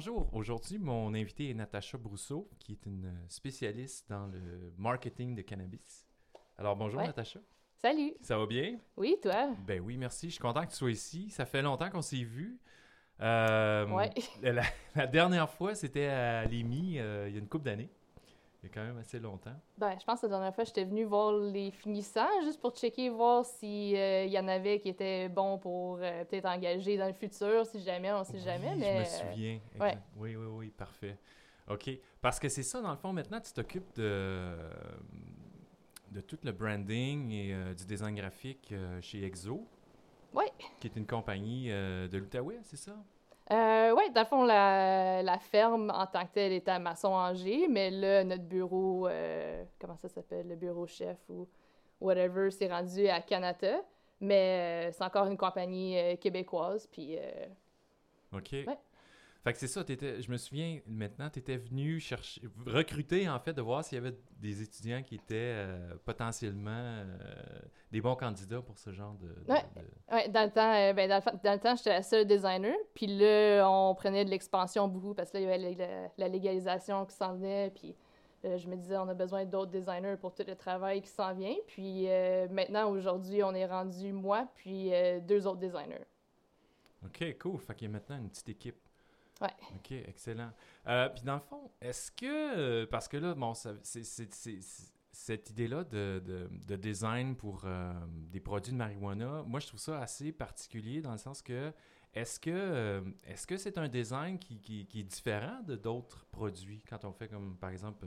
bonjour. Aujourd'hui, mon invité est Natacha Brousseau, qui est une spécialiste dans le marketing de cannabis. Alors, bonjour Ouais. Natacha. Salut. Ça va bien? Oui, toi? Ben oui, merci. Je suis content que tu sois ici. Ça fait longtemps qu'on s'est vus. Euh, Ouais. La, la dernière fois, c'était à l'EMI, euh, il y a une couple d'années. Il y a quand même assez longtemps. Ben, je pense que la dernière fois, j'étais venue voir les finissants juste pour checker, voir s'il y en avait qui étaient bons pour euh, peut-être engager dans le futur, si jamais, on sait jamais. Oui, mais, je me euh, souviens. ouais. Oui, oui, oui, parfait. OK. Parce que c'est ça, dans le fond, maintenant, tu t'occupes de, de tout le branding et euh, du design graphique euh, chez Exo. Ouais. Qui est une compagnie euh, de l'Outaouais, c'est ça? Euh, ouais, dans le fond, la, la ferme en tant que telle est à Masson-Angers, mais là, notre bureau, euh, comment ça s'appelle, le bureau chef ou whatever, c'est rendu à Canada. Mais euh, c'est encore une compagnie euh, québécoise, puis OK. Ouais. Fait que c'est ça, je me souviens maintenant, tu étais venu chercher, recruter en fait, de voir s'il y avait des étudiants qui étaient euh, potentiellement euh, des bons candidats pour ce genre de. de- Ouais. de- Ouais, dans le temps, euh, ben, dans le, fa- dans le temps, j'étais la seule designer. Puis là, on prenait de l'expansion beaucoup parce que là, il y avait la, la- la légalisation qui s'en venait. Puis je me disais, on a besoin d'autres designers pour tout le travail qui s'en vient. Puis maintenant, aujourd'hui, on est rendu moi, puis deux autres designers. OK, cool. Fait qu'il y a maintenant une petite équipe. Ouais. OK, excellent. Euh, puis dans le fond, est-ce que, euh, parce que là, bon, c'est, cette idée-là de, de- de design pour euh, des produits de marijuana, moi, je trouve ça assez particulier dans le sens que, est-ce que, euh, est-ce que c'est un design qui, qui- qui est différent de d'autres produits quand on fait comme, par exemple,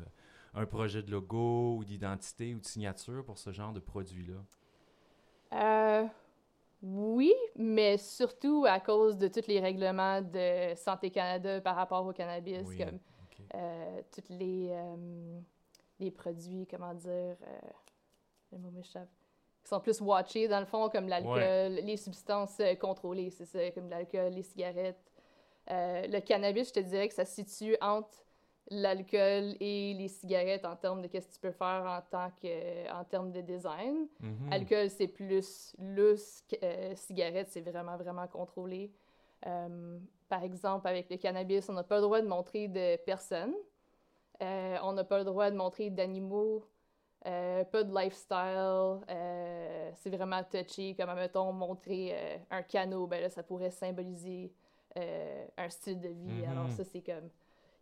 un projet de logo ou d'identité ou de signature pour ce genre de produit-là? Euh, oui, mais surtout à cause de tous les règlements de Santé Canada par rapport au cannabis, Oui, comme euh, tous les, euh, les produits, comment dire, euh, le mot m'échappe, qui sont plus watchés dans le fond, comme l'alcool, les substances contrôlées, c'est ça, comme l'alcool, les cigarettes. Le cannabis, je te dirais que ça se situe entre l'alcool et les cigarettes en termes de qu'est-ce que tu peux faire en tant que en termes de design. Mhm. Alcool, c'est plus lousse. euh, cigarette, c'est vraiment, vraiment contrôlé. Euh, par exemple, avec le cannabis, on n'a pas le droit de montrer de personnes. Euh, on n'a pas le droit de montrer d'animaux. euh, pas de lifestyle. c'est vraiment touchy. Comme, mettons, montrer un canot, ben là, ça pourrait symboliser un style de vie. Mhm. Alors, ça, c'est comme.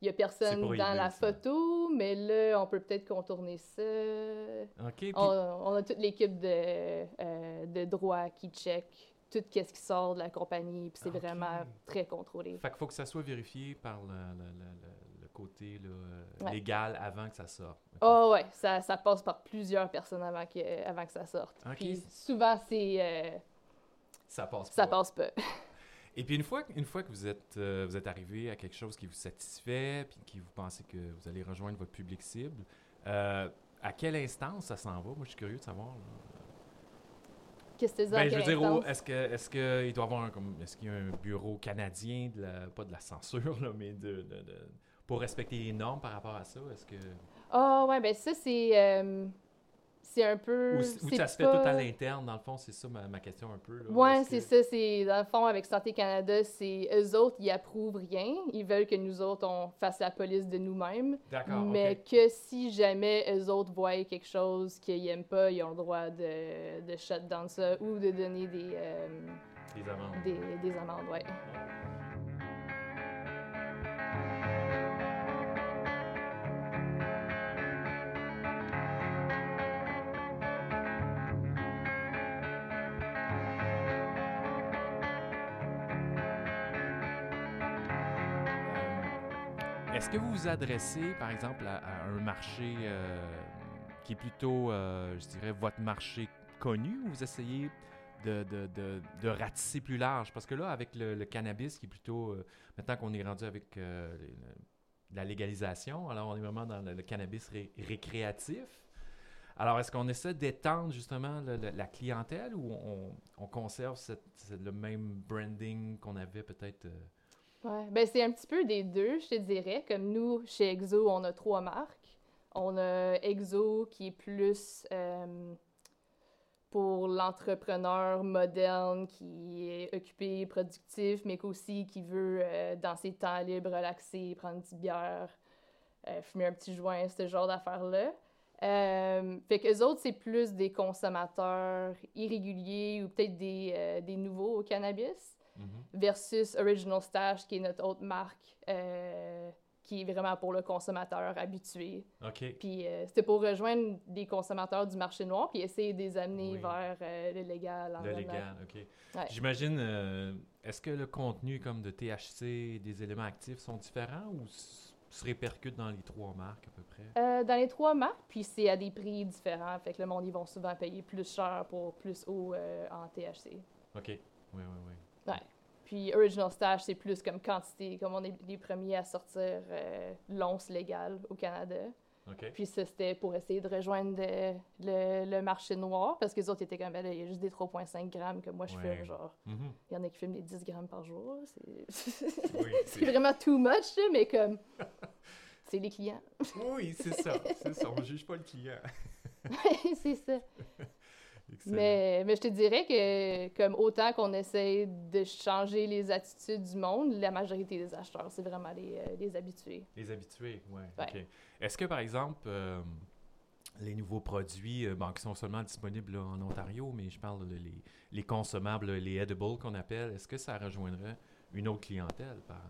Il n'y a personne dans la ça. photo, mais là, on peut peut-être contourner ça. OK, puis- On, on a toute l'équipe de, euh, de droit qui check tout ce qui sort de la compagnie, puis c'est vraiment très contrôlé. Fait qu'il faut que ça soit vérifié par le, le- le- côté là, euh, Ouais. légal avant que ça sorte. Ok. Oh ouais, ça, ça passe par plusieurs personnes avant que, avant que ça sorte. Puis souvent, c'est euh, Ça passe ça pas. passe pas. Et puis une fois, une fois que vous êtes, euh, vous êtes arrivé à quelque chose qui vous satisfait, puis qui vous pensez que vous allez rejoindre votre public cible, euh, à quelle instance ça s'en va? Moi, je suis curieux de savoir. Qu'est-ce que tu Ben, je veux dire, est-ce que est-ce que il doit avoir un, comme est-ce qu'il y a un bureau canadien de la, pas de la censure là, mais de, de- de- pour respecter les normes par rapport à ça, est-ce que Ah ouais, ben ça, c'est euh, c'est un peu... ou, ça se fait pas- tout à l'interne dans le fond, c'est ça ma, ma question un peu. Ouais, Est-ce c'est que- ça. C'est dans le fond avec Santé Canada, c'est eux autres, ils approuvent rien. Ils veulent que nous autres on fasse la police de nous-mêmes. D'accord. Mais que si jamais eux autres voient quelque chose qu'ils n'aiment pas, ils ont le droit de, de shut down ça ou de donner des, euh, Les amendes. des, des amendes, ouais. Euh, Est-ce que vous vous adressez, par exemple, à, un marché euh, qui est plutôt, euh, je dirais, votre marché connu ou vous essayez de, ratisser plus large? Parce que là, avec le, cannabis qui est plutôt, euh, maintenant qu'on est rendu avec la légalisation, alors on est vraiment dans le, cannabis ré- récréatif. Alors, est-ce qu'on essaie d'étendre justement la clientèle ou on, on conserve le même branding qu'on avait peut-être? Ben c'est un petit peu des deux, je te dirais. Comme nous, chez Exo, on a trois marques. On a Exo qui est plus, euh, pour l'entrepreneur moderne qui est occupé, productif, mais qu'aussi qui veut, euh, dans ses temps libres, relaxer, prendre une petite bière, euh, fumer un petit joint, ce genre d'affaires-là. Euh, fait qu'eux autres, c'est plus des consommateurs irréguliers ou peut-être des, euh, des nouveaux au cannabis Mhm. versus Original Stash, qui est notre autre marque, euh, qui est vraiment pour le consommateur habitué. OK. Puis euh, c'était pour rejoindre des consommateurs du marché noir, puis essayer de les amener Oui. vers euh, le légal. Le l'environnement. légal, OK. Ouais. J'imagine, euh, est-ce que le contenu comme de THC, des éléments actifs sont différents ou se répercutent dans les trois marques à peu près? Euh, dans les trois marques, puis c'est à des prix différents. Fait que le monde, ils vont souvent payer plus cher pour plus haut euh, en THC. OK. Oui, oui, oui. Puis Original Stash, c'est plus comme quantité, comme on est les premiers à sortir euh, l'once légale au Canada. Puis ça, c'était pour essayer de rejoindre le, le- le marché noir, parce que les autres étaient comme, ben là, il y a juste des 3,5 grammes que moi je Ouais. fume, genre. Mhm. Il y en a qui fument des 10 grammes par jour. C'est Oui, vraiment too much, mais comme, c'est les clients. oui c'est ça. C'est ça. On juge pas le client. c'est ça. Mais, mais je te dirais que, comme autant qu'on essaie de changer les attitudes du monde, la majorité des acheteurs, c'est vraiment les, euh, les habitués. Les habitués, ouais. Ouais. Est-ce que, par exemple, euh, les nouveaux produits, euh, bon, qui sont seulement disponibles là, en Ontario, mais je parle de les, les consommables, les edibles qu'on appelle, est-ce que ça rejoindrait une autre clientèle? Par...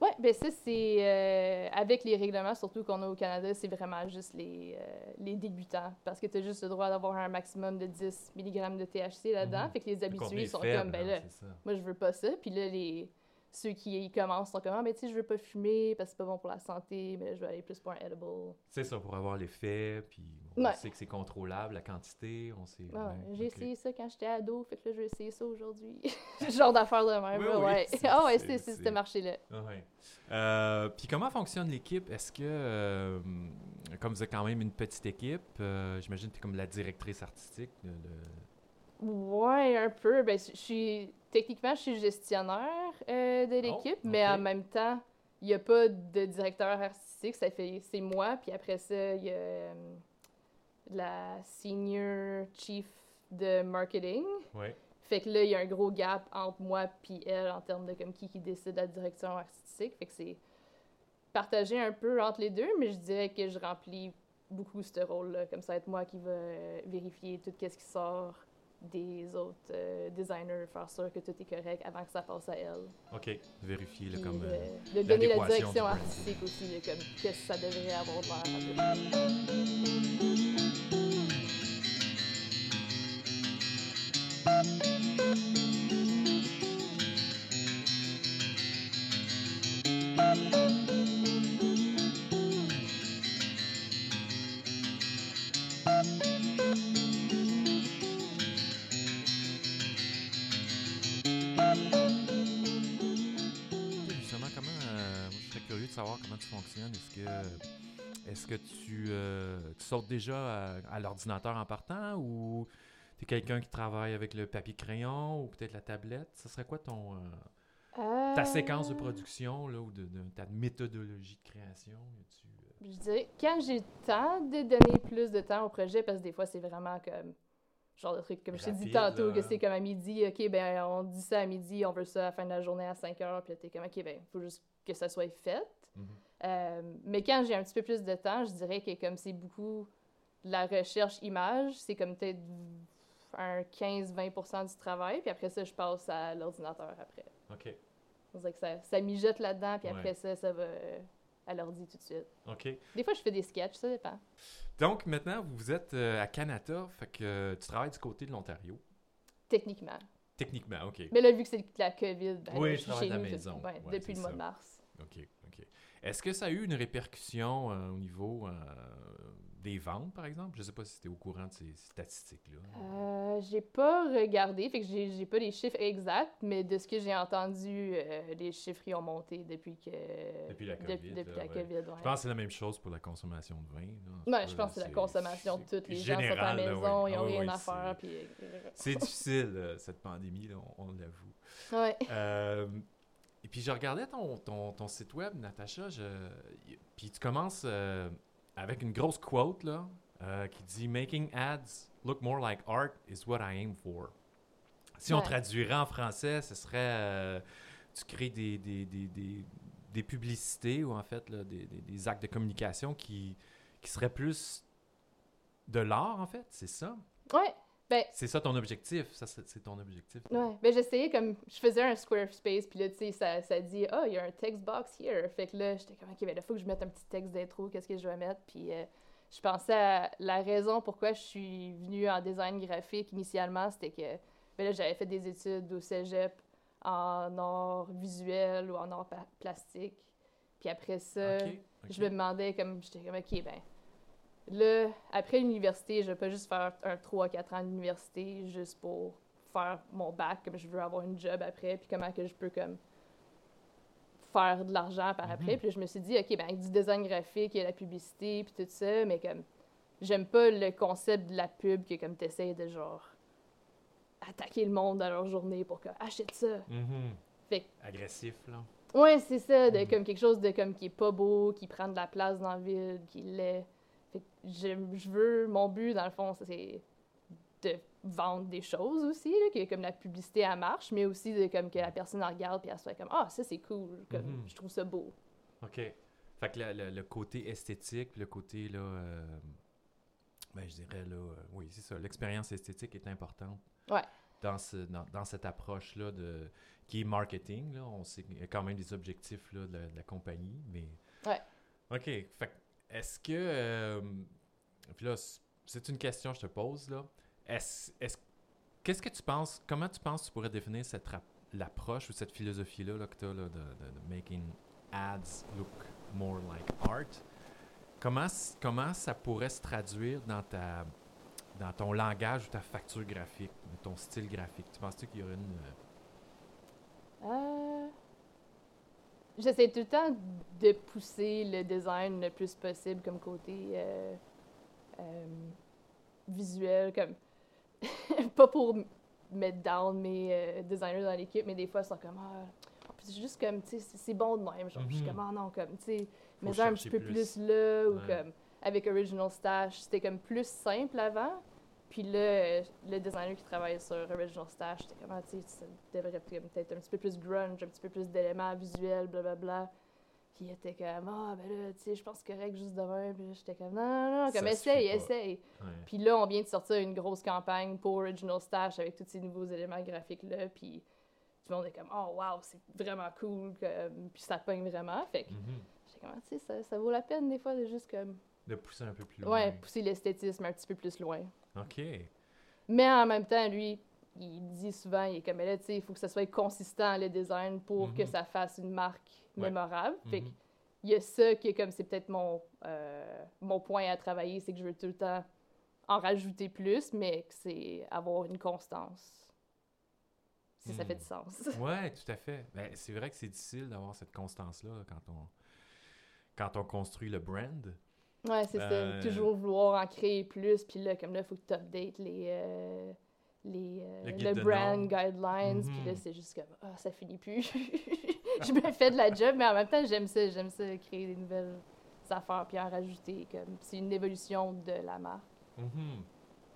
Oui, ben ça, c'est euh, avec les règlements, surtout qu'on a au Canada, c'est vraiment juste les, euh, les débutants. Parce que tu as juste le droit d'avoir un maximum de 10 mg de THC là-dedans. Mhm. Fait que les habitués sont faible, comme, ben hein, là, moi, je veux pas ça. Puis là, les, ceux qui y commencent sont comme, ah, ben tu sais, je veux pas fumer parce que c'est pas bon pour la santé, mais je veux aller plus pour un edible. C'est ça, pour avoir l'effet, puis on Ouais. sait que c'est contrôlable, la quantité, on sait... Ouais, ouais, J'ai essayé ça quand j'étais ado, fait que là, je vais essayer ça aujourd'hui. Genre d'affaire de même, Oui, là, oui, ouais. c'est- Ah ouais, c'est- ce marché-là. Ah ouais. Euh, puis comment fonctionne l'équipe? Est-ce que, euh, comme vous êtes quand même une petite équipe, euh, j'imagine que tu es comme la directrice artistique de... de- Ouais, un peu. Ben, je suis techniquement, je suis gestionnaire euh, de l'équipe, mais Oh, en même temps, il n'y a pas de directeur artistique. Ça fait, c'est moi, puis après ça, il y a euh, la senior chief de marketing. Ouais. Fait que là, il y a un gros gap entre moi puis elle en termes de comme qui qui décide de la direction artistique. Fait que c'est partagé un peu entre les deux, mais je dirais que je remplis beaucoup ce rôle-là. Comme ça, être moi qui va euh, vérifier tout ce qui sort des autres euh, designers, faire sûr que tout est correct avant que ça passe à elle. OK. Vérifier, là, comme... de, euh, de donner la direction artistique aussi, là, comme qu'est-ce que ça devrait avoir l'air. Est-ce que, est-ce que tu, euh, tu sautes déjà à, à l'ordinateur en partant ou tu es quelqu'un qui travaille avec le papier-crayon ou peut-être la tablette? Ce serait quoi ton... euh, ta séquence de Euh, production là, ou de, de- ta méthodologie de création? Euh, Je dirais, quand j'ai le temps de donner plus de temps au projet, parce que des fois, c'est vraiment comme, genre de truc, comme je t'ai dit tantôt, là, que c'est comme à midi, ok, ben, on dit ça à midi, on veut ça à la fin de la journée à 5 heures, puis t'es comme, ok, ben, faut juste que ça soit fait. Mhm. Euh, mais quand j'ai un petit peu plus de temps, je dirais que comme c'est beaucoup de la recherche image, c'est comme peut-être un 15-20% du travail, puis après ça, je passe à l'ordinateur après. OK. On dirait que ça, ça mijote là-dedans, puis après ça, ça va à l'ordi tout de suite. OK. Des fois, je fais des sketchs, ça dépend. Donc, maintenant, vous êtes euh, à Canada, fait que euh, tu travailles du côté de l'Ontario. Techniquement. Techniquement, OK. Mais là, vu que c'est la COVID, ben, Oui, je travaille chez de la nous maison. depuis, ouais, Ouais, depuis c'est le mois ça. de mars. OK, OK. Est-ce que ça a eu une répercussion euh, au niveau euh, des ventes, par exemple? Je ne sais pas si tu es au courant de ces statistiques-là. Euh, j'ai pas regardé, fait que j'ai j'ai pas les chiffres exacts, mais de ce que j'ai entendu, euh, les chiffres ils ont monté depuis que Depuis la dep- COVID, depuis là, la ouais. COVID, ouais. Je pense que c'est la même chose pour la consommation de vin. là. Ouais, je pense que c'est la c'est- consommation de c'est toutes les gens sont à la là, maison, ils ont Ah rien à c'est- faire, puis... C'est difficile, cette pandémie, on, on l'avoue. Et puis je regardais ton, ton, ton site web, Natacha, je, puis tu commences euh, avec une grosse quote, là. euh, qui dit Making ads look more like art is what I aim for. Si on traduirait en français, ce serait euh, tu crées des, des, des, des, des publicités ou en fait là, des, des, des actes de communication qui, qui seraient plus de l'art en fait, c'est ça? Ouais, ben, C'est ça ton objectif, ça c'est ton objectif. ouais. Ben, j'essayais comme, je faisais un Squarespace, puis là, tu sais, ça, ça dit, ah, il y a un text box here. Fait que là, j'étais comme, ok, ben là, faut que je mette un petit texte d'intro, qu'est-ce que je vais mettre, puis euh, je pensais à la raison pourquoi je suis venue en design graphique initialement, c'était que, ben là, j'avais fait des études au cégep en art visuel ou en art plastique. Puis après ça, je me demandais, comme, j'étais comme, ok, ben, là, après l'université, je vais pas juste faire un 3-4 ans d'université juste pour faire mon bac, comme je veux avoir une job après, puis comment que je peux, comme, faire de l'argent par après. Mhm. Puis là, je me suis dit, ok, ben, avec du design graphique, a la publicité, puis tout ça, mais comme, j'aime pas le concept de la pub que, comme, t'essayes de, genre, attaquer le monde dans leur journée pour que, achète ça. Mhm. Fait que Agressif, là. Ouais, c'est ça, de Mhm. comme quelque chose de comme qui est pas beau, qui prend de la place dans la ville, qui l'est. Fait que je, je veux, mon but dans le fond, c'est de vendre des choses aussi, là, que comme la publicité elle marche, mais aussi de comme que la personne elle regarde puis elle soit comme ah ça c'est cool, comme Mhm. je trouve ça beau. OK. Fait que le, le- le côté esthétique, le côté, là, euh, ben, je dirais, là, euh, oui, c'est ça, l'expérience esthétique est importante. Ouais. Dans, ce, dans, dans cette approche-là de qui est marketing, là, on sait qu'il y a quand même des objectifs là, de, la, de la compagnie, mais... Ouais. OK. Fait que est-ce que... euh, puis là, c'est une question que je te pose, là. Est-ce... est-ce Qu'est-ce que tu penses... Comment tu penses que tu pourrais définir l'approche ou cette philosophie-là là, que tu as là, de, de- de making ads look more like art? Comment, comment ça pourrait se traduire dans, ta, dans ton langage ou ta facture graphique, ton style graphique? Tu penses-tu qu'il y aurait une... euh, Euh, J'essaie tout le temps de pousser le design le plus possible comme côté euh, euh, visuel, comme pas pour mettre down mes euh, designers dans l'équipe, mais des fois ils sont comme ah, c'est juste comme tu sais c'est- bon de même, genre je suis Mhm. comme ah non comme tu sais mais un petit peu plus. plus, là ou comme avec Original Stash c'était comme plus simple avant. Puis là, le designer qui travaille sur Original Stash, c'était comme, ah, tu sais, ça devrait peut-être un petit peu plus grunge, un petit peu plus d'éléments visuels, blablabla. Puis il était comme, ah, ben là, tu sais, je pense que correct juste demain. Puis là, j'étais comme, non, non, non, comme, essaye, essaye. ouais. Puis là, on vient de sortir une grosse campagne pour Original Stash avec tous ces nouveaux éléments graphiques-là. Puis tout le monde est comme, oh, wow, c'est vraiment cool. Comme, puis ça pogne vraiment. Fait que Mhm. j'étais comme, Ah, tu sais, ça, ça vaut la peine des fois de juste comme, De pousser un peu plus loin. ouais, pousser l'esthétisme un petit peu plus loin. OK. Mais en même temps, lui, il dit souvent, il est comme, là, tu sais, il faut que ça soit consistant, le design, pour que Mhm. ça fasse une marque Ouais. mémorable. Fait que il y a ça qui est comme, c'est peut-être mon, euh, mon point à travailler, c'est que je veux tout le temps en rajouter plus, mais que c'est avoir une constance. Si ça Hmm. fait du sens. Ouais, tout à fait. Ben, c'est vrai que c'est difficile d'avoir cette constance-là quand on, quand on construit le brand. Ouais, c'est Euh, ça. Toujours vouloir en créer plus, puis là, comme là, il faut que tu updates les, euh, les, euh, Le brand guidelines, puis Mhm. là, c'est juste comme, ah, ça finit plus. je me fais de la job, mais en même temps, j'aime ça. J'aime ça, créer des nouvelles affaires, puis en rajouter. comme C'est une évolution de la marque. Mhm.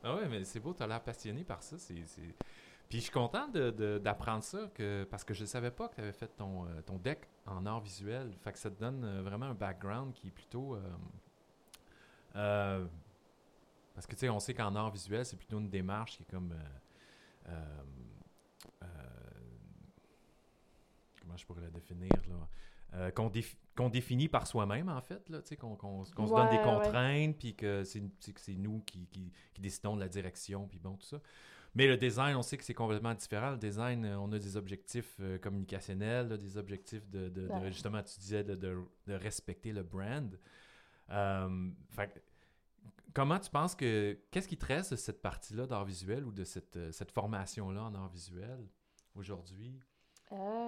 Ah ouais, mais c'est beau, tu as l'air passionné par ça. c'est Puis je suis content de- de- d'apprendre ça, que, parce que je ne savais pas que tu avais fait ton, euh, ton deck en art visuel. Fait que ça te donne vraiment un background qui est plutôt... euh, euh, parce que tu sais, on sait qu'en art visuel, c'est plutôt une démarche qui est comme... euh, euh, comment je pourrais la définir là? Euh, qu'on défi- qu'on définit par soi-même, en fait, là, tu sais, qu'on qu'on- qu'on se donne des ouais. contraintes, puis que c'est c'est que c'est nous qui, qui, qui décidons de la direction, puis bon, tout ça. Mais le design, on sait que c'est complètement différent. Le design, on a des objectifs euh, communicationnels, là, des objectifs de, de- justement, tu disais, de respecter le brand. Euh, fait comment tu penses que, qu'est-ce qui te reste de cette partie-là d'art visuel ou de cette, euh, cette formation-là en art visuel aujourd'hui?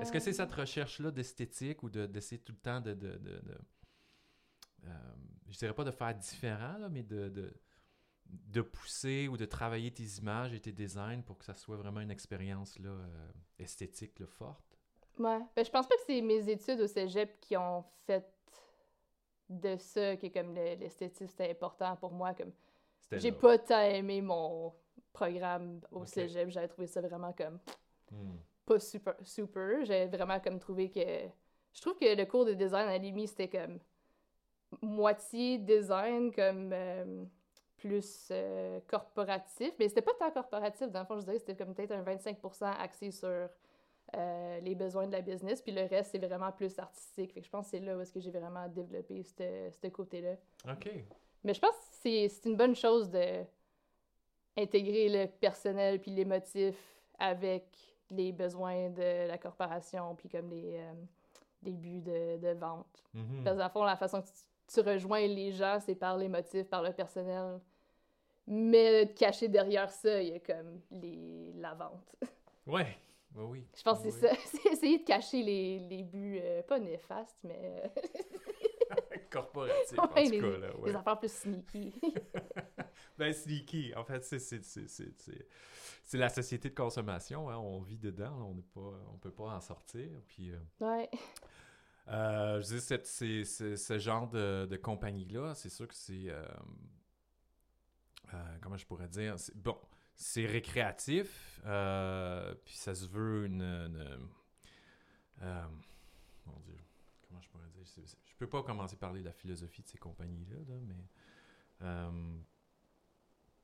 Est-ce que c'est Euh, cette recherche-là d'esthétique ou de- d'essayer tout le temps de... de, de- de- euh, je dirais pas de faire différent, là, mais de, de, de pousser ou de travailler tes images et tes designs pour que ça soit vraiment une expérience là, euh, esthétique là, forte? Ouais. Ben, je pense pas que c'est mes études au cégep qui ont fait de ça, qui est comme le- l'esthétisme, c'était important pour moi. Comme J'ai pas tant aimé mon programme au Ok. cégep. J'avais trouvé ça vraiment comme Hmm. pas super. super. J'avais vraiment comme trouvé que. Je trouve que le cours de design à l'EMI, c'était comme moitié design, comme euh, plus euh, corporatif. Mais c'était pas tant corporatif, dans le fond, je dirais que c'était comme peut-être un 25% axé sur euh, les besoins de la business, puis le reste, c'est vraiment plus artistique. Fait que je pense que c'est là où est-ce que j'ai vraiment développé ce côté-là. OK. Mais je pense que c'est une bonne chose de intégrer le personnel puis l'émotif avec les besoins de la corporation puis comme les, euh, les buts de, de vente. Mhm. Parce que dans le fond, la façon que tu, tu rejoins les gens, c'est par l'émotif, par le personnel. Mais caché derrière ça, il y a comme les, la vente. Ouais. Oui, oui. Je pense que Oui, c'est ça. C'est essayer de cacher les, les buts, euh, pas néfastes, mais euh, oui. Corporatif, en Ouais, tout les- cas, là, ouais. les affaires plus sneaky. Ben, sneaky, en fait, c'est, c'est, c'est, c'est, c'est- c'est la société de consommation, hein, on vit dedans, on n'est pas, on peut pas en sortir, puis... euh, ouais. Euh, je dis, ce genre de, de compagnie-là, c'est sûr que c'est. euh, comment je pourrais dire? C'est- Bon, c'est récréatif, euh, puis ça se veut une. une- euh, mon Dieu, comment je pourrais dire? Je peux pas commencer à parler de la philosophie de ces compagnies-là, là, mais. euh,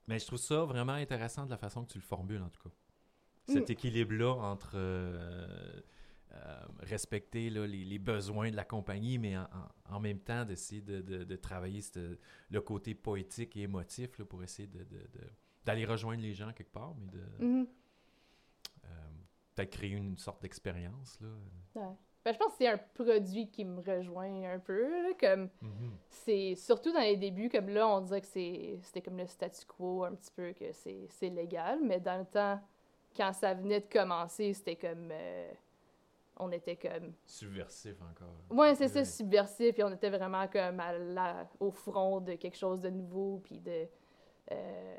mais je trouve ça vraiment intéressant de la façon que tu le formules, en tout cas. Cet Mm. équilibre-là entre. euh, respecter là, les, les besoins de la compagnie, mais en, en- en même temps d'essayer de, de- de travailler le côté poétique et émotif là, pour essayer de- d'aller rejoindre les gens quelque part, mais de Mhm. euh, peut-être créer une, sorte d'expérience. Là. Ouais. Ben, je pense que c'est un produit qui me rejoint un peu. là, comme c'est surtout dans les débuts, comme là, on dirait que c'est c'était comme le statu quo un petit peu, que c'est légal, mais dans le temps, quand ça venait de commencer, c'était comme. euh, on était comme. Subversif encore. Ouais, c'est ça, subversif, puis on était vraiment comme à la- au front de quelque chose de nouveau, puis de. euh,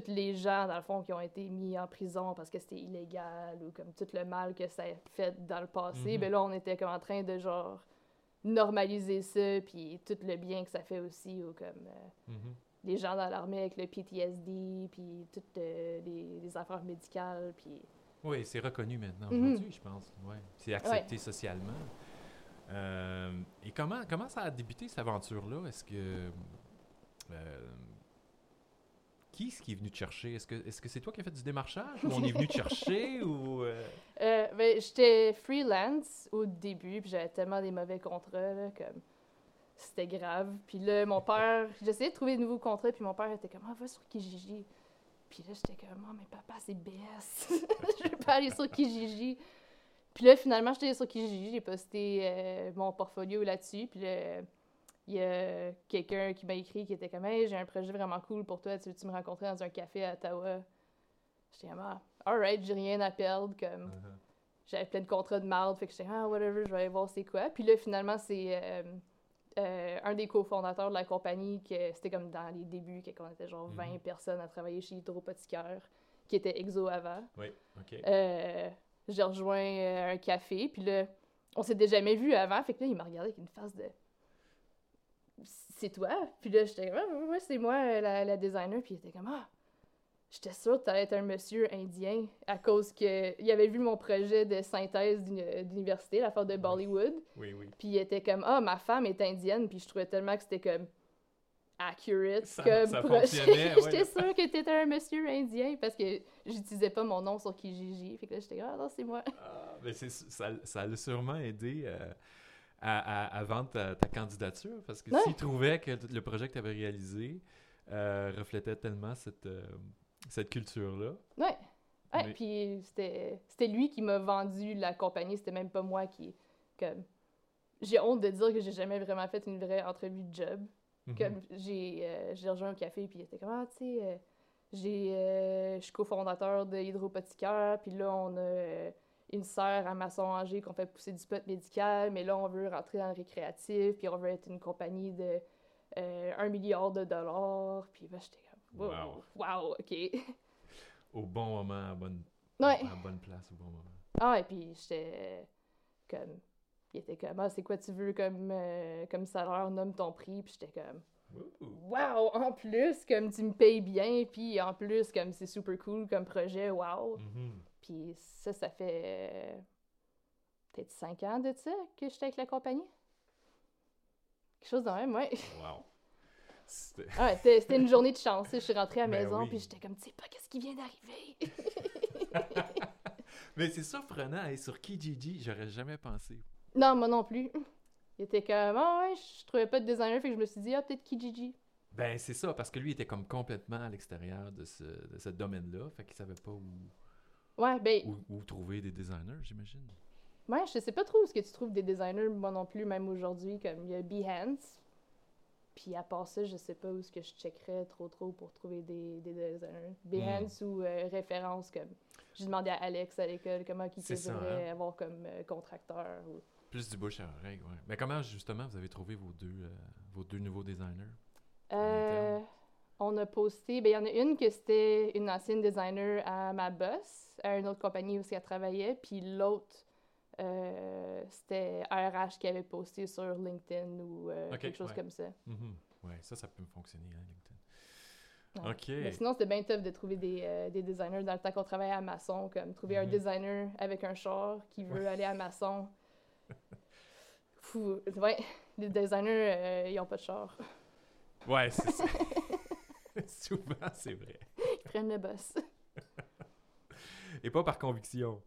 tous les gens, dans le fond, qui ont été mis en prison parce que c'était illégal ou comme tout le mal que ça a fait dans le passé, Mhm. ben là, on était comme en train de genre normaliser ça, puis tout le bien que ça fait aussi, ou comme euh, Mhm. les gens dans l'armée avec le PTSD, puis toutes euh, les, les affaires médicales, puis... Oui, c'est reconnu maintenant Mhm. aujourd'hui, je pense. Ouais. C'est accepté socialement. Euh, et comment, comment ça a débuté cette aventure-là? Est-ce que. Qui est-ce qui est venu te chercher? Est-ce que c'est toi qui as fait du démarchage ou on est venu te chercher ou. euh, Euh, ben, j'étais freelance au début, puis j'avais tellement des mauvais contrats, là, comme... C'était grave. Puis là, mon père... J'essayais de trouver de nouveaux contrats, puis mon père était comme « Ah, va sur Kijiji. » Puis là, j'étais comme « Oh, mais papa, c'est BS. Je vais pas aller sur Kijiji. » Puis là, finalement, j'étais sur Kijiji, j'ai posté euh, mon portfolio là-dessus, puis là, il y a quelqu'un qui m'a écrit qui était comme « Hey, j'ai un projet vraiment cool pour toi, tu veux-tu me rencontrer dans un café à Ottawa? » J'étais comme « Ah, alright, j'ai rien à perdre, comme... » uh-huh. j'avais plein de contrats de marde, fait que j'étais ah whatever, je vais aller voir c'est quoi. Puis là finalement c'est euh, euh, un des cofondateurs de la compagnie que c'était comme dans les débuts qu'on était genre 20 Mhm. personnes à travailler chez Hydropothicaire qui était Exo avant. Oui, OK. Euh, j'ai rejoint un café, puis là on s'était jamais vu avant, fait que là il m'a regardé avec une face de c'est toi? Puis là j'étais comme ah, ouais, c'est moi euh, la, la designer, puis il était comme ah J'étais sûre que t'allais être un monsieur indien à cause que il avait vu mon projet de synthèse d'uni- d'université, l'affaire de Bollywood, Oui, oui. puis il était comme ah ma femme est indienne, puis je trouvais tellement que c'était comme accurate Ça- comme ça projet. ouais. j'étais sûre que t'étais un monsieur indien parce que j'utilisais pas mon nom sur Kijiji, fait que là j'étais comme ah non c'est moi. Ah, mais c'est- ça, ça l'a sûrement aidé euh, à, à- à vendre ta, ta candidature? Parce que Ouais. s'il trouvait que le projet que tu avais réalisé euh, reflétait tellement cette, euh, cette culture-là. Ouais. Ouais, Mais- puis c'était lui qui m'a vendu la compagnie, c'était même pas moi qui comme j'ai honte de dire que j'ai jamais vraiment fait une vraie entrevue de job. Mhm. Comme j'ai euh, j'ai rejoint un café puis il était comme ah tu sais euh, j'ai je suis cofondateur de Hydropothicaire puis là on a une sœur à Masson Angers qu'on fait pousser du pot médical mais là on veut rentrer dans le récréatif puis on veut être une compagnie de euh, un milliard de dollars puis ben, j'étais comme wow, wow ok Au bon moment, à bonne, ouais à bonne place, au bon moment. ah, et puis j'étais comme. Il était comme, ah, c'est quoi tu veux comme, euh, comme salaire, nomme ton prix. Puis j'étais comme, wow, en plus, comme tu me payes bien, puis en plus, comme c'est super cool comme projet, wow. Mhm. Puis ça, ça fait euh, peut-être cinq ans de ça que j'étais avec la compagnie. Quelque chose de même, ouais. Wow. C'était- Ah ouais, c'était c'était une journée de chance. Je suis rentrée à la Ben maison, oui. puis j'étais comme, tu sais pas qu'est-ce qui vient d'arriver. Mais c'est surprenant, hein, sur Kijiji, j'aurais jamais pensé. non, moi non plus. Il était comme, ah ouais, je trouvais pas de designer, fait que je me suis dit, ah, peut-être Kijiji. Ben, c'est ça, parce que lui était comme complètement à l'extérieur de ce, de ce domaine-là, fait qu'il savait pas où, Ouais, ben, où trouver des designers, j'imagine. ouais, je sais pas trop où est-ce que tu trouves des designers, moi non plus, même aujourd'hui, comme il y a Behance. Puis à part ça, je sais pas où est-ce que je checkerais trop trop pour trouver des, des designers. Behance ou euh, référence, comme. J'ai demandé à Alex à l'école comment il devrait avoir comme euh, contracteur. ou- Plus du bouche à oreille, ouais. Mais comment, justement, vous avez trouvé vos deux, euh, vos deux nouveaux designers? Euh, on a posté, ben il y en a une que c'était une ancienne designer à ma boss, à une autre compagnie où elle travaillait, puis l'autre euh, c'était RH qui avait posté sur LinkedIn ou euh, quelque chose ouais. comme ça. Mhm. Ouais, ça, ça peut me fonctionner, hein, LinkedIn. Ouais. OK. Mais sinon, c'était bien tough de trouver des, euh, des designers dans le temps qu'on travaillait à Maçon, comme trouver un Mhm. designer avec un char qui veut aller à Maçon. Fou, ouais, les designers, euh, ils ont pas de char. Ouais, c'est ça. Souvent, c'est vrai. Ils prennent le bus. Et pas par conviction.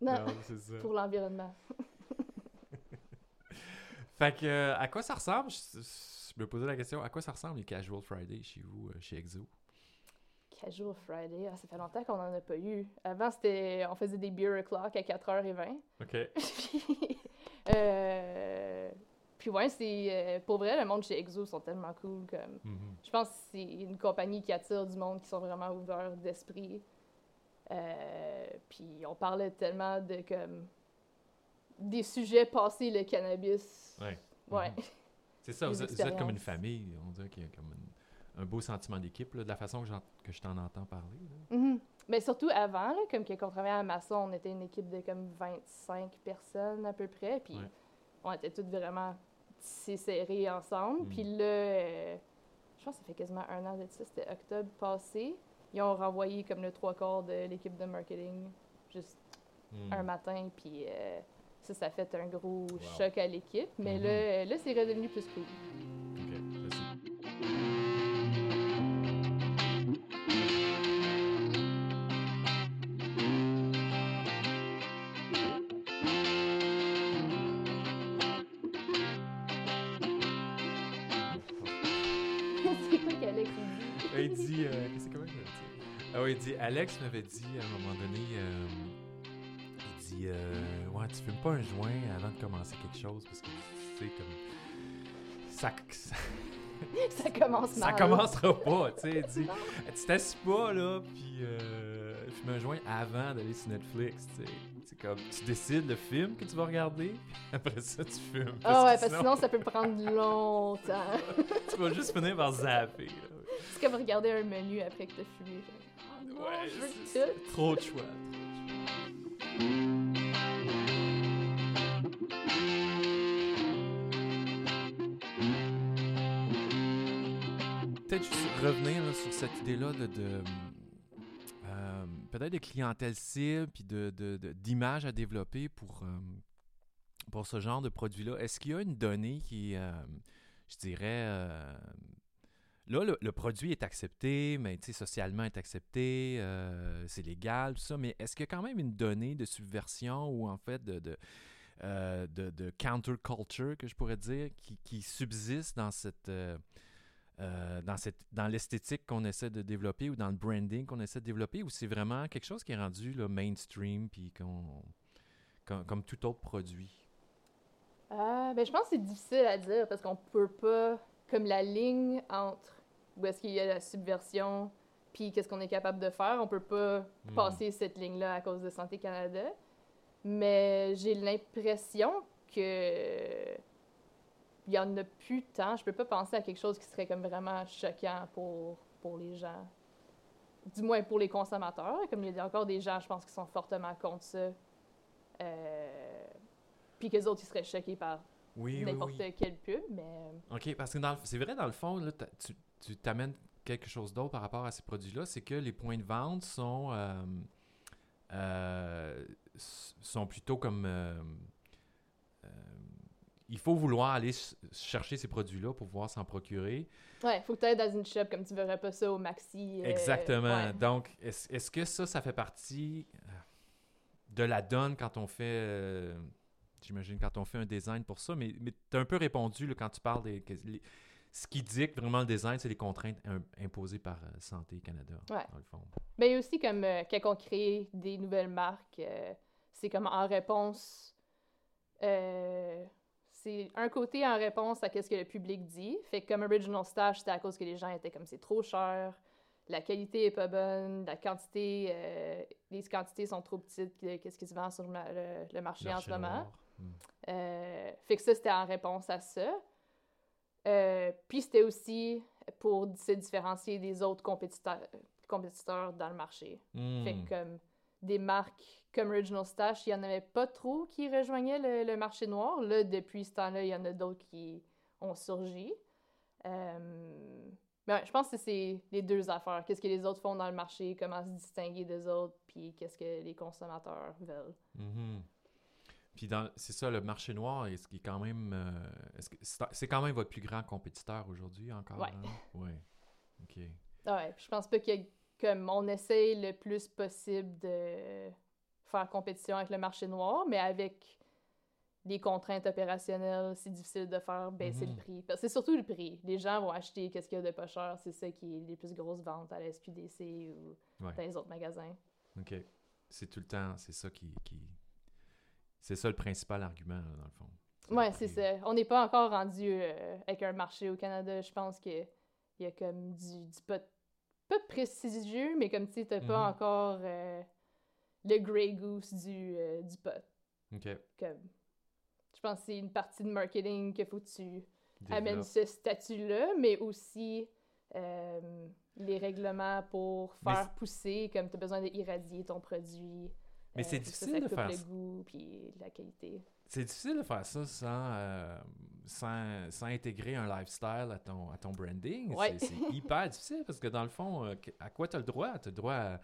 Non, c'est ça. pour l'environnement. Fait que, euh, à quoi ça ressemble? Je, je me posais la question, à quoi ça ressemble les Casual Friday chez vous, euh, chez Exo? Casual Friday, ah, ça fait longtemps qu'on en a pas eu. Avant, c'était, on faisait des beer o'clock à 4h20. OK. puis, euh, puis ouais, c'est, euh, pour vrai, le monde chez Exo sont tellement cool. Comme, Mhm. je pense que c'est une compagnie qui attire du monde qui sont vraiment ouverts d'esprit. Euh, puis on parlait tellement de comme des sujets passés le cannabis. Ouais. Ouais. Mhm. C'est ça, vous, êtes- vous êtes comme une famille. On dirait qu'il y a comme une- un beau sentiment d'équipe, de la façon que, que je t'en entends parler. là. Mhm. Mais surtout avant, là, comme quand on travaillait à Masson, on était une équipe de comme 25 personnes à peu près. Puis Ouais. on était toutes vraiment tissées serrées ensemble. Mm. Puis là, euh, je pense que ça fait quasiment un an de ça, c'était octobre passé. Ils ont renvoyé comme le trois quarts de l'équipe de marketing juste Mhm. un matin. Puis euh, ça, ça a fait un gros Wow. choc à l'équipe. Mais Mhm. là, là c'est redevenu plus cool. Dit. Alex m'avait dit à un moment donné. euh, il dit euh, Ouais, tu fumes pas un joint avant de commencer quelque chose parce que tu sais, comme. Ça, ça, ça commence ça mal. commencera pas, tu sais. Dit Tu t'assis pas là, puis euh, fume un joint avant d'aller sur Netflix, tu sais. C'est comme. Tu décides le film que tu vas regarder, après ça, tu fumes. Ah ouais, que parce que sinon, ça peut prendre longtemps. tu vas juste finir par zapper. c'est comme regarder un menu après que t'as fumé. Ah non, Ouais, je veux c'est- tout. c'est trop de choix. Peut-être juste revenir là, sur cette idée-là de, de, euh, peut-être de clientèle cible puis de, de- de- d'image à développer pour, euh, pour ce genre de produit-là. Est-ce qu'il y a une donnée qui, euh, je dirais, euh, Là, le, produit est accepté, mais socialement est accepté, euh, c'est légal, tout ça, mais est-ce qu'il y a quand même une donnée de subversion ou en fait de, de, euh, de, de counterculture, que je pourrais dire, qui, subsiste dans cette... euh, euh, dans, cette, dans l'esthétique qu'on essaie de développer ou dans le branding qu'on essaie de développer, ou c'est vraiment quelque chose qui est rendu là, mainstream, puis comme, tout autre produit? Ah, ben je pense que c'est difficile à dire parce qu'on peut pas, comme la ligne entre où est-ce qu'il y a la subversion puis qu'est-ce qu'on est capable de faire, on peut pas Hmm. passer cette ligne-là à cause de Santé Canada. Mais j'ai l'impression que il y en a plus tant. Je peux pas penser à quelque chose qui serait comme vraiment choquant pour, pour les gens. Du moins pour les consommateurs. Comme il y a encore des gens, je pense, qui sont fortement contre ça. Euh, puis qu'eux autres, ils seraient choqués par Oui, n'importe oui. quelle pub, mais OK, parce que c'est vrai, dans le fond, là, tu, tu t'amènes quelque chose d'autre par rapport à ces produits-là, c'est que les points de vente sont, euh, euh, sont plutôt comme... euh, il faut vouloir aller ch- chercher ces produits-là pour pouvoir s'en procurer. ouais, faut que tu ailles dans une shop comme tu verrais pas ça au maxi. Exactement. ouais. Donc, est-ce que ça, ça fait partie de la donne quand on fait, j'imagine, quand on fait un design pour ça, mais, mais tu as un peu répondu là, quand tu parles des... les- ce qui dicte vraiment le design, c'est les contraintes im- imposées par euh, Santé Canada, Ouais. dans le fond. A aussi comme euh, quand on crée des nouvelles marques, euh, c'est comme en réponse. euh, c'est un côté en réponse à ce que le public dit. Fait que comme Original Stash, c'était à cause que les gens étaient comme c'est trop cher, la qualité est pas bonne, la quantité, les quantités sont trop petites, que- qu'est-ce qui se vend sur le, ma- le- le marché, en ce moment. Hmm. Euh, fait que ça, c'était en réponse à ça. Euh, puis c'était aussi pour se différencier des autres compétiteurs, compétiteurs dans le marché. Hmm. Fait que comme des marques comme Original Stash, il n'y en avait pas trop qui rejoignaient le, le marché noir. Là, depuis ce temps-là, il y en a d'autres qui ont surgi. Euh, mais ouais, je pense que c'est les deux affaires. Qu'est-ce que les autres font dans le marché, comment se distinguer des autres, puis qu'est-ce que les consommateurs veulent. Mhm. Puis dans- c'est ça, le marché noir, est-ce qu'il est quand même... euh, est-ce que c'est quand même votre plus grand compétiteur aujourd'hui encore? Ouais. hein? Ouais. OK. Ouais, je pense pas que comme on essaye le plus possible de faire compétition avec le marché noir, mais avec les contraintes opérationnelles, c'est difficile de faire baisser le prix. Parce que c'est surtout le prix. Les gens vont acheter qu'est-ce qu'il y a de pas cher, c'est ça qui est les plus grosses ventes à la SQDC ou Ouais. dans les autres magasins. OK. C'est tout le temps, c'est ça qui... qui... C'est ça le principal argument, là, dans le fond. prix. c'est ça. On n'est pas encore rendu euh, avec un marché au Canada. Je pense que il y a comme du, du pot, pas prestigieux, mais comme tu sais, t'as pas Mhm. encore euh, le Grey Goose du, euh, du pot. OK. Comme, je pense que c'est une partie de marketing qu'il faut que tu amènes ce statut-là, mais aussi les règlements pour Mais faire pousser, comme tu as besoin d'irradier ton produit. Mais c'est que ça, difficile ça de faire le ça. goût puis la qualité. C'est difficile de faire ça sans, euh, sans, sans intégrer un lifestyle à ton, à ton branding. Ouais. C'est c'est hyper difficile parce que dans le fond, euh, à quoi tu as le droit? Tu as le droit à,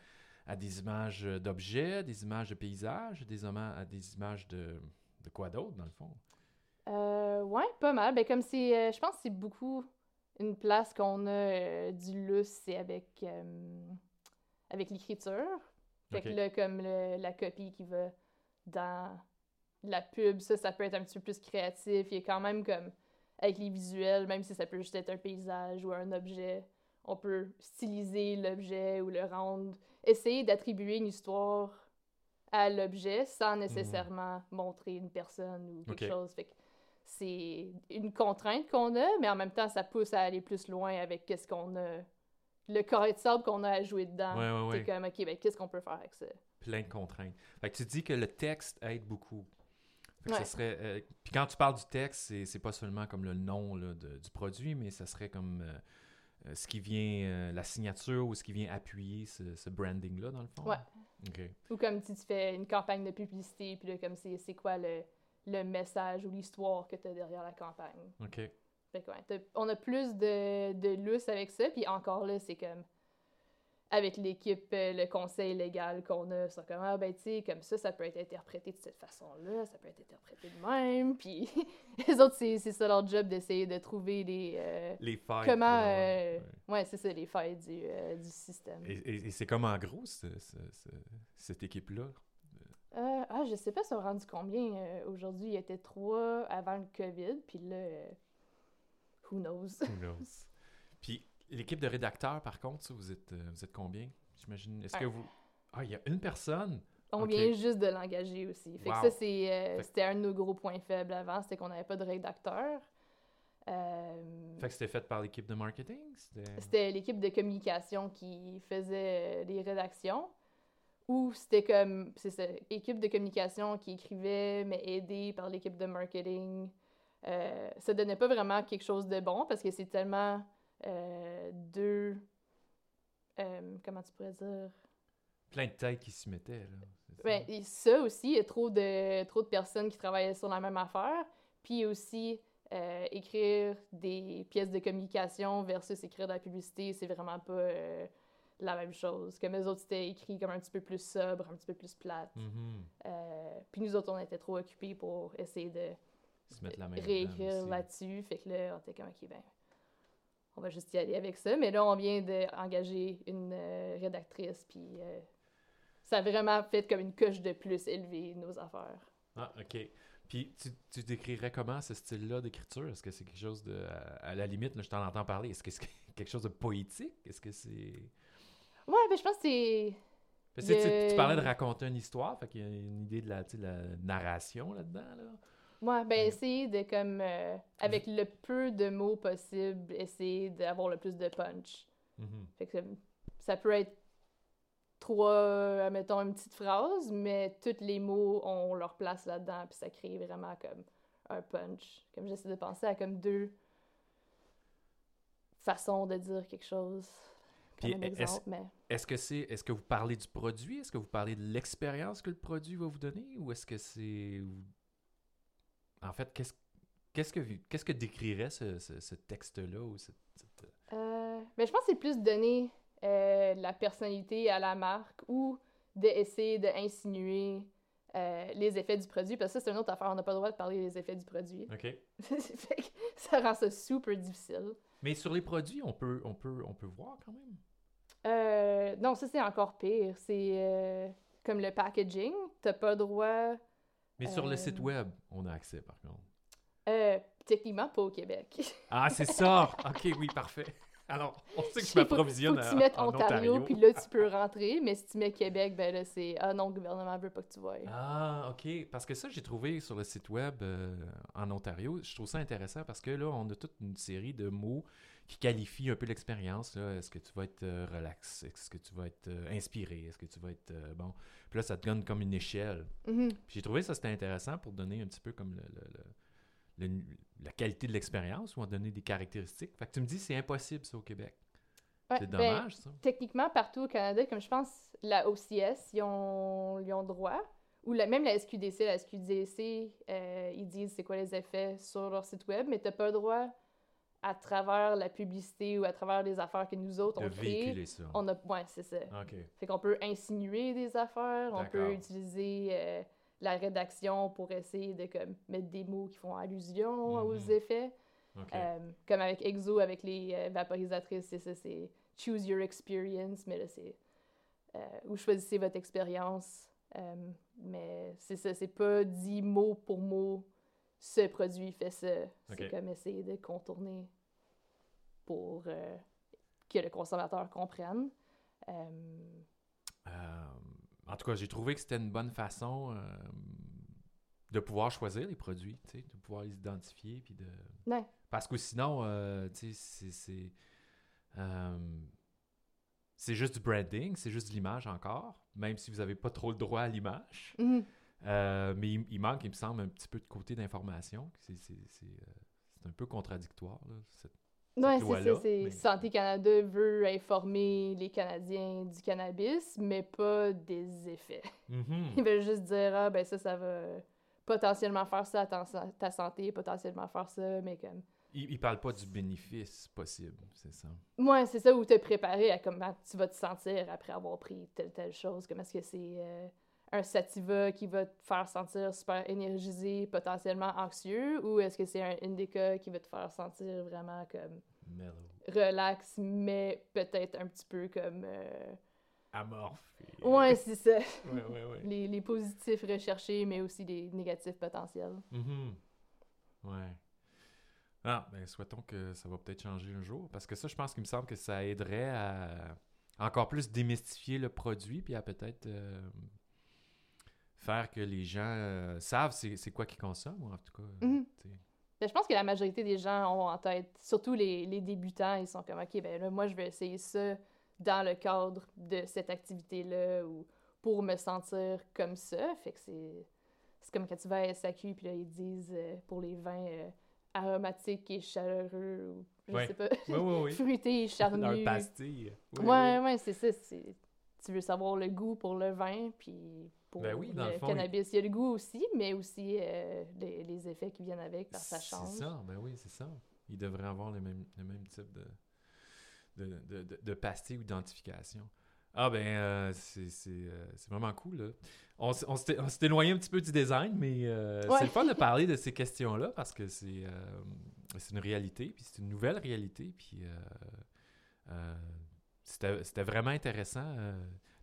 à des images d'objets, des images de paysages, des, à des images de, de quoi d'autre dans le fond? Euh, ouais, pas mal. Ben, comme c'est, euh, je pense que c'est beaucoup une place qu'on a euh, du lousse, c'est avec, euh, avec l'écriture. Fait que là, comme le- la copie qui va dans la pub, ça, ça peut être un petit peu plus créatif. Il y a quand même comme, avec les visuels, même si ça peut juste être un paysage ou un objet, on peut styliser l'objet ou le rendre, essayer d'attribuer une histoire à l'objet sans nécessairement montrer une personne ou quelque chose. Fait que c'est une contrainte qu'on a, mais en même temps, ça pousse à aller plus loin avec qu'est-ce qu'on a, le carré de sable qu'on a à jouer dedans. Ouais, ouais, ouais. T'es comme, OK, ben, qu'est-ce qu'on peut faire avec ça? Plein de contraintes. Fait que tu dis que le texte aide beaucoup. Fait que Ouais. ça serait, euh, puis quand tu parles du texte, c'est, c'est pas seulement comme le nom là, de- du produit, mais ça serait comme euh, euh, ce qui vient, euh, la signature ou ce qui vient appuyer ce, ce branding-là, dans le fond. Ouais. Ou comme si tu fais une campagne de publicité, puis là, comme c'est c'est quoi le, le message ou l'histoire que tu as derrière la campagne. OK. Fait que ouais, t'as- on a plus de, de lousse avec ça, puis encore là, c'est comme avec l'équipe, euh, le conseil légal qu'on a, c'est comme, ah ben tu sais, comme ça, ça peut être interprété de cette façon-là, ça peut être interprété de même, puis les autres, c'est ça leur job d'essayer de trouver des... euh, Les failles. comment... ouais, euh, ouais, c'est ça, les failles du, euh, du système. Et, et- et c'est comme en gros, ce- ce- ce- cette équipe-là? Ah, je sais pas si on a rendu combien aujourd'hui. Il y était trois avant le COVID, puis là, who knows? Who knows? Puis l'équipe de rédacteurs, par contre, ça, vous êtes, euh, vous êtes combien? J'imagine? Est-ce que vous. Ah, il y a une personne? On vient juste de l'engager aussi. Fait Wow. que ça, c'est, euh, c'était un de nos gros points faibles avant, c'était qu'on n'avait pas de rédacteur. Euh, Fait que c'était fait par l'équipe de marketing? C'était... c'était l'équipe de communication qui faisait euh, les rédactions. Ou c'était comme, c'est ça, équipe de communication qui écrivait, mais aidée par l'équipe de marketing. Euh, ça donnait pas vraiment quelque chose de bon parce que c'est tellement euh, deux. euh, comment tu pourrais dire? Plein de têtes qui s'y mettaient, là. Ben, et ça aussi, il y a trop de, trop de personnes qui travaillaient sur la même affaire. Puis aussi, euh, écrire des pièces de communication versus écrire de la publicité, c'est vraiment pas la même chose. Comme les autres, c'était écrit comme un petit peu plus sobre, un petit peu plus plate. Mhm. Euh, puis nous autres, on était trop occupés pour essayer de Se mettre la main réécrire là-dessus. Fait que là, on était comme, OK, ben, on va juste y aller avec ça. Mais là, on vient d'engager une euh, rédactrice, puis euh, ça a vraiment fait comme une coche de plus élevée, nos affaires. Ah, OK. Puis tu, tu décrirais comment ce style-là d'écriture? Est-ce que c'est quelque chose de... À, à la limite, là, je t'en entends parler. Est-ce que c'est quelque chose de poétique? Est-ce que c'est... Ouais, ben, je pense que c'est... Parce que tu- tu, tu Il- parlais de raconter une histoire, fait qu'il y a une idée de la, sais, la narration là-dedans, là. Ouais, ben, essayer de, comme, euh, avec le peu de mots possible, essayer d'avoir le plus de punch. Mhm. Fait que ça peut être trois, mettons, une petite phrase, mais tous les mots ont leur place là-dedans, puis ça crée vraiment comme un punch. Comme j'essaie de penser à comme deux façons de dire quelque chose. Mais... Est-ce que c'est est-ce que vous parlez du produit? Est-ce que vous parlez de l'expérience que le produit va vous donner? Ou est-ce que c'est. En fait, qu'est-ce qu'est-ce que qu'est-ce que décrirait ce, ce- ce texte-là ou cette- cette- Euh, ben, je pense que c'est plus donner euh, la personnalité à la marque ou d'essayer d'insinuer euh, les effets du produit. Parce que ça, c'est une autre affaire. On n'a pas le droit de parler des effets du produit. OK. Fait que ça rend ça super difficile. Mais sur les produits, on peut on peut on peut voir quand même? Euh, non, ça, c'est encore pire. C'est euh, comme le packaging. T'as pas le droit... Mais sur le site Euh. web, on a accès par contre. euh, techniquement, pas au Québec. Ah, c'est ça! OK, oui, parfait. Alors, on sait que je m'approvisionne à- tu mettes en Ontario, puis là, tu peux rentrer. Mais si tu mets Québec, ben là, c'est... Ah non, le gouvernement veut pas que tu vois. Ah, OK. Parce que ça, j'ai trouvé sur le site web euh, en Ontario, je trouve ça intéressant parce que là, on a toute une série de mots qui qualifient un peu l'expérience. là. Est-ce que tu vas être euh, relax? Est-ce que tu vas être euh, inspiré? Est-ce que tu vas être... euh, bon? Puis là, ça te donne comme une échelle. Mhm. Puis j'ai trouvé ça, c'était intéressant pour donner un petit peu comme le, le- le- le- la qualité de l'expérience ou en donner des caractéristiques. Fait que tu me dis, c'est impossible, ça, au Québec. Ouais, c'est ben, dommage, ça. techniquement, partout au Canada, comme je pense, la OCS, ils ont, ils ont droit. Ou la- même la SQDC, la SQDC, euh, ils disent c'est quoi les effets sur leur site web, mais tu n'as pas le droit, à travers la publicité ou à travers les affaires que nous autres on crée, véhiculer ça. on a... Ouais, c'est ça. Fait qu'on peut insinuer des affaires, on peut utiliser euh, la rédaction pour essayer de comme, mettre des mots qui font allusion aux Mhm. effets. OK. Euh, comme avec Exo, avec les euh, vaporisatrices, c'est ça, c'est choose your experience, mais là, c'est vous choisissez votre expérience. Mais c'est ça, c'est pas dit mot pour mot, ce produit fait ça. C'est comme essayer de contourner pour euh, que le consommateur comprenne. Euh, Euh, en tout cas, j'ai trouvé que c'était une bonne façon de pouvoir choisir les produits, de pouvoir les identifier, puis de... Ouais. Parce que sinon, c'est... c'est, juste du branding, c'est juste de l'image encore, même si vous n'avez pas trop le droit à l'image. mhm. Euh, mais il, il manque, il me semble, un petit peu de côté d'information. C'est, euh, un peu contradictoire, là, cette- Ouais, c'est ça. Mais- Santé Canada veut informer les Canadiens du cannabis, mais pas des effets. Ils veulent juste dire, ah, ben ça, ça va potentiellement faire ça à ta, ta santé, potentiellement faire ça, mais comme. Il, il parle pas du bénéfice possible, c'est ça? Moi, c'est ça où te préparer à comment tu vas te sentir après avoir pris telle, telle chose. Comme est-ce que c'est euh, un sativa qui va te faire sentir super énergisé, potentiellement anxieux, ou est-ce que c'est un indica qui va te faire sentir vraiment comme Mellow. relax, mais peut-être un petit peu comme. euh, Amorphe. et- Ouais, c'est ça. ouais, ouais, ouais. Les, les positifs recherchés, mais aussi les négatifs potentiels. Mhm. Ouais. Ah, ben souhaitons que ça va peut-être changer un jour. Parce que ça, je pense qu'il me semble que ça aiderait à encore plus démystifier le produit, puis à peut-être euh, faire que les gens euh, savent c'est c'est quoi qu'ils consomment, en tout cas. Mhm. Ben, je pense que la majorité des gens ont en tête, surtout les, les débutants, ils sont comme, OK, ben là, moi, je vais essayer ça dans le cadre de cette activité-là ou pour me sentir comme ça. Fait que c'est, c'est comme quand tu vas à SAQ, puis là, ils disent euh, pour les vins euh, aromatiques et chaleureux ou, je Ouais. sais pas, Oui, oui, oui. fruités et charnus. pastille. Oui, ouais, ouais, c'est ça. Tu veux savoir le goût pour le vin, puis pour Ben oui, dans le le fond, il- cannabis. Il y a le goût aussi, mais aussi euh, les, les effets qui viennent avec, que ça change. C'est ça, ben oui, c'est ça. Il devrait avoir le même, le même type de, de, de, de- de pastilles ou d'identification. Ah ben, euh, c'est euh, c'est vraiment cool. Là. On, on s'est éloigné un petit peu du design, mais euh, Ouais. c'est le fun de parler de ces questions-là parce que c'est une réalité, puis c'est une nouvelle réalité, puis c'était c'était vraiment intéressant,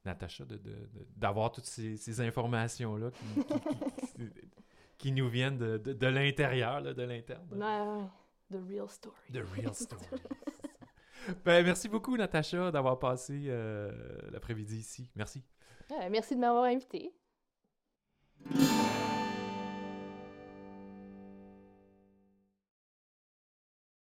Natacha, de- de- de- d'avoir toutes ces, ces informations-là qui, qui- qui- qui- qui nous viennent de, l'intérieur, de l'interne. Ouais. The real story. The real story. ben, merci beaucoup, Natacha, d'avoir passé euh, l'après-midi ici. Merci. Merci de m'avoir invité.